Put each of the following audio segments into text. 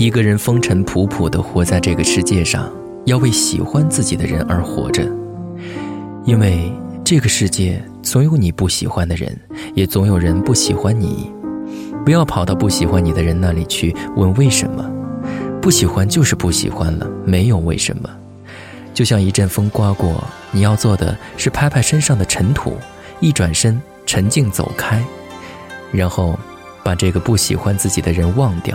一个人风尘仆仆地活在这个世界上，要为喜欢自己的人而活着。因为这个世界总有你不喜欢的人，也总有人不喜欢你。不要跑到不喜欢你的人那里去问为什么，不喜欢就是不喜欢了，没有为什么。就像一阵风刮过，你要做的是拍拍身上的尘土，一转身沉静走开，然后把这个不喜欢自己的人忘掉。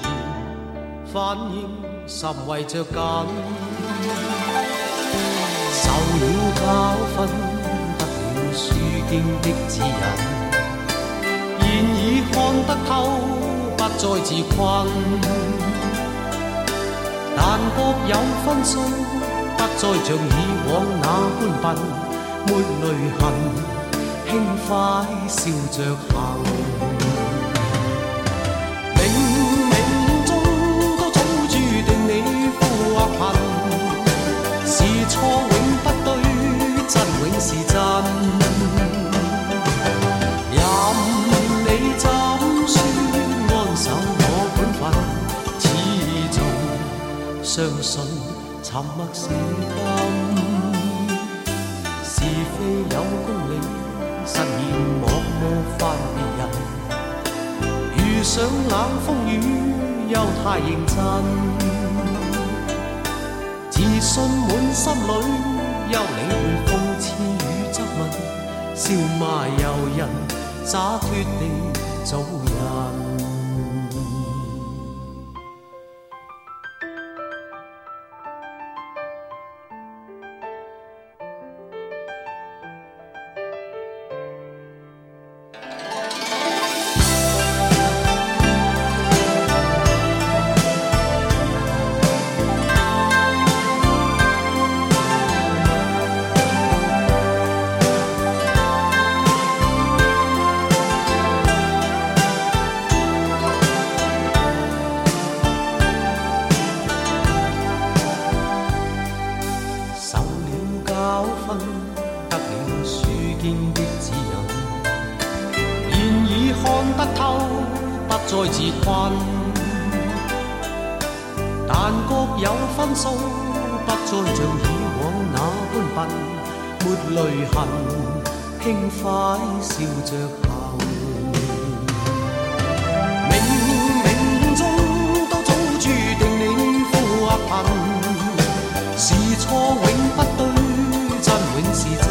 反应甚为着紧。受了教训，得了书经的指引，现已看得透，不再自困。但各有分数，不再像以往那般笨，没泪痕，轻快笑着行。相信沉默是金，是非有公理，慎言莫冒犯别人。遇上冷风雨又太认真，自信满心里，又理会讽刺与质问，笑骂由人，洒脱地做人？看得透，不再自困。但各有分數，不再像以往那般笨。抹淚痕，輕快笑着行。冥冥中都早注定你富或贫，是錯永不對，真永是真。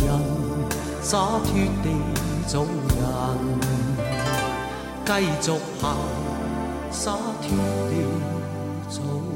洒脱地做人，继续行，洒脱地走。